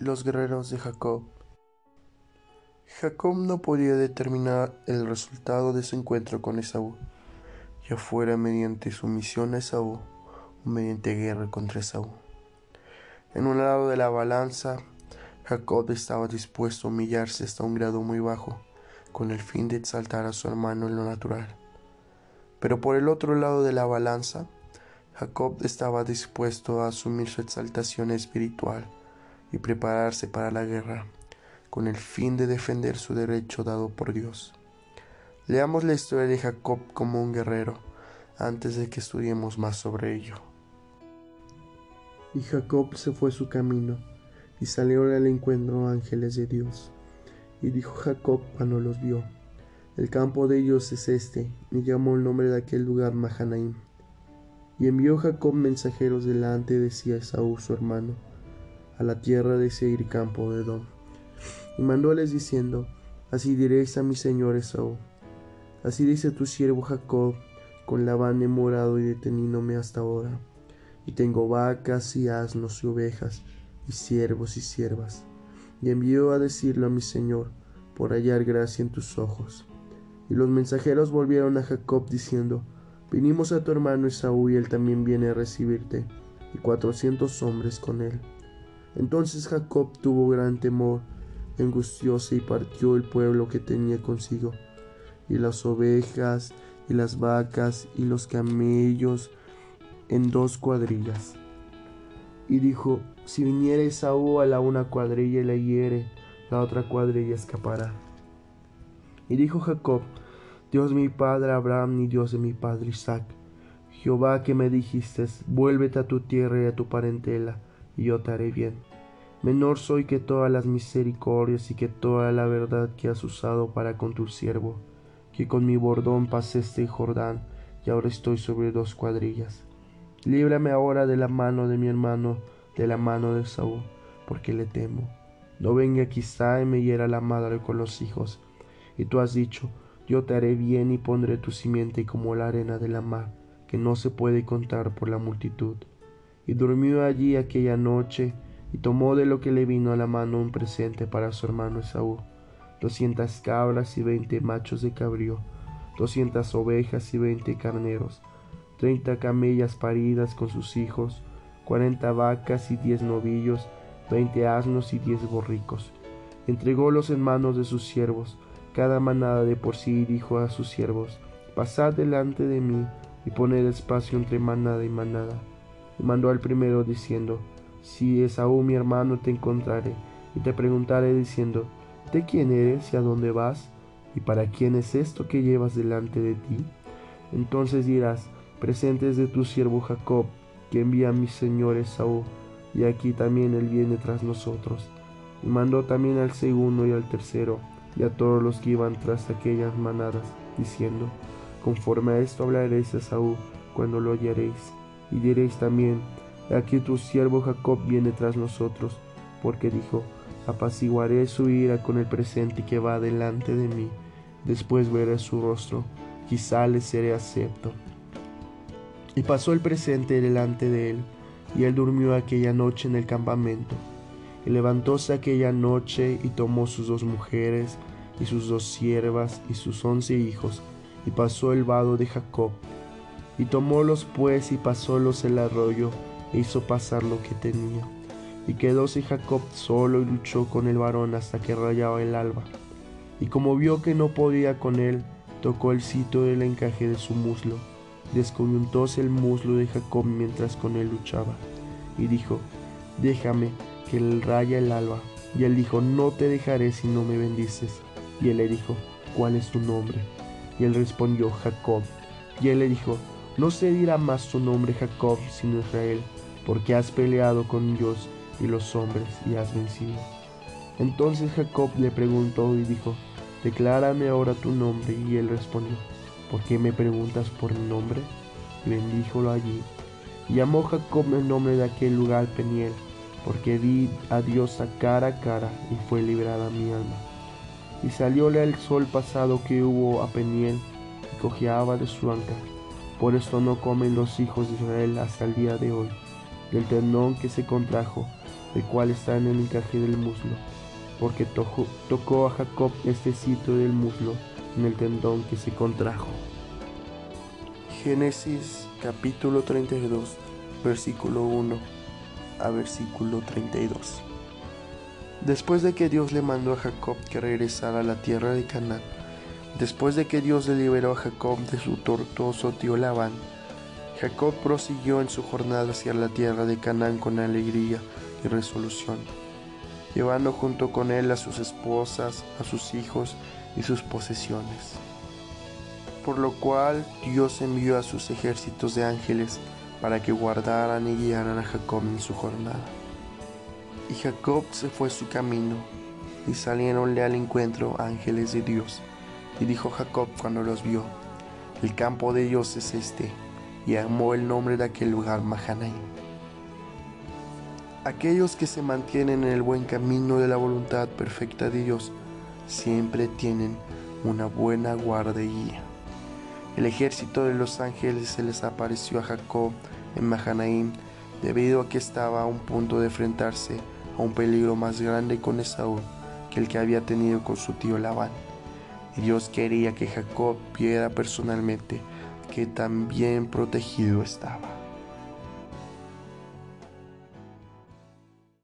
Los guerreros de Jacob. Jacob no podía determinar el resultado de su encuentro con Esaú, ya fuera mediante sumisión a Esaú o mediante guerra contra Esaú. En un lado de la balanza, Jacob estaba dispuesto a humillarse hasta un grado muy bajo, con el fin de exaltar a su hermano en lo natural. Pero por el otro lado de la balanza, Jacob estaba dispuesto a asumir su exaltación espiritual y prepararse para la guerra, con el fin de defender su derecho dado por Dios. Leamos la historia de Jacob como un guerrero, antes de que estudiemos más sobre ello. Y Jacob se fue su camino, y salió al encuentro ángeles de Dios. Y dijo Jacob cuando los vio, El campo de ellos es este, y llamó el nombre de aquel lugar Mahanaim. Y envió Jacob mensajeros delante de sí su hermano, a la tierra de Seir campo de Edom. Y mandóles diciendo, Así diréis a mi señor Esaú, así dice tu siervo Jacob, con Labán he morado y deteniéndome hasta ahora, y tengo vacas y asnos y ovejas, y siervos y siervas. Y envió a decirlo a mi señor, por hallar gracia en tus ojos. Y los mensajeros volvieron a Jacob diciendo, Vinimos a tu hermano Esaú y él también viene a recibirte, y cuatrocientos hombres con él. Entonces Jacob tuvo gran temor, angustióse y partió el pueblo que tenía consigo, y las ovejas, y las vacas, y los camellos, en dos cuadrillas. Y dijo, si viniere Esaú a la una cuadrilla y la hiere, la otra cuadrilla escapará. Y dijo Jacob, Dios mi padre Abraham ni Dios de mi padre Isaac. Jehová que me dijiste, vuélvete a tu tierra y a tu parentela, y yo te haré bien. Menor soy que todas las misericordias y que toda la verdad que has usado para con tu siervo, que con mi bordón pasé este Jordán, y ahora estoy sobre dos cuadrillas. Líbrame ahora de la mano de mi hermano, de la mano de Saúl, porque le temo. No venga quizá y me hiera la madre con los hijos. Y tú has dicho, yo te haré bien y pondré tu simiente como la arena de la mar, que no se puede contar por la multitud. Y durmió allí aquella noche, y tomó de lo que le vino a la mano un presente para su hermano Esaú, doscientas cabras y veinte machos de cabrío, doscientas ovejas y veinte carneros, treinta camellas paridas con sus hijos, cuarenta vacas y diez novillos, veinte asnos y diez borricos. Entrególos en manos de sus siervos, cada manada de por sí dijo a sus siervos, Pasad delante de mí y poned espacio entre manada y manada. Y mandó al primero diciendo, Si Esaú mi hermano te encontrare, y te preguntaré diciendo, ¿de quién eres y a dónde vas? ¿Y para quién es esto que llevas delante de ti? Entonces dirás, presentes de tu siervo Jacob, que envía a mi señor Esaú, y aquí también él viene tras nosotros. Y mandó también al segundo y al tercero, y a todos los que iban tras aquellas manadas, diciendo, Conforme a esto hablaréis a Saúl cuando lo oyeréis, y diréis también, Aquí tu siervo Jacob viene tras nosotros, porque dijo, apaciguaré su ira con el presente que va delante de mí, después veré su rostro, quizá le seré acepto. Y pasó el presente delante de él, y él durmió aquella noche en el campamento. Y levantóse aquella noche y tomó sus dos mujeres, y sus dos siervas, y sus once hijos, y pasó el vado de Jacob. Y tomólos pues y pasólos el arroyo, hizo pasar lo que tenía. Y quedóse Jacob solo y luchó con el varón hasta que rayaba el alba. Y como vio que no podía con él, tocó el sitio del encaje de su muslo. Descoyuntóse el muslo de Jacob mientras con él luchaba. Y dijo, déjame, que él raya el alba. Y él dijo, no te dejaré si no me bendices. Y él le dijo, ¿cuál es tu nombre? Y él respondió, Jacob. Y él le dijo, no se dirá más tu nombre Jacob, sino Israel, porque has peleado con Dios y los hombres y has vencido. Entonces Jacob le preguntó y dijo, Declárame ahora tu nombre. Y él respondió, ¿por qué me preguntas por mi nombre? Y bendíjolo allí. Y llamó Jacob el nombre de aquel lugar Peniel, porque vi a Dios a cara a cara y fue librada mi alma. Y salióle el sol pasado que hubo a Peniel y cojeaba de su anca. Por esto no comen los hijos de Israel hasta el día de hoy, del tendón que se contrajo el cual está en el encaje del muslo, porque tocó a Jacob este sitio del muslo en el tendón que se contrajo. Génesis capítulo 32, versículo 1 a versículo 32. Después de que Dios le mandó a Jacob que regresara a la tierra de Canaán, después de que Dios le liberó a Jacob de su tortuoso tío Labán, Jacob prosiguió en su jornada hacia la tierra de Canaán con alegría y resolución, llevando junto con él a sus esposas, a sus hijos y sus posesiones. Por lo cual Dios envió a sus ejércitos de ángeles para que guardaran y guiaran a Jacob en su jornada. Y Jacob se fue su camino, y saliéronle al encuentro ángeles de Dios. Y dijo Jacob cuando los vio, el campo de Dios es este, y amó el nombre de aquel lugar Mahanaim. Aquellos que se mantienen en el buen camino de la voluntad perfecta de Dios siempre tienen una buena guarda y guía. El ejército de los ángeles se les apareció a Jacob en Mahanaim debido a que estaba a un punto de enfrentarse a un peligro más grande con Esaú que el que había tenido con su tío Labán. Dios quería que Jacob viera personalmente que tan bien protegido estaba.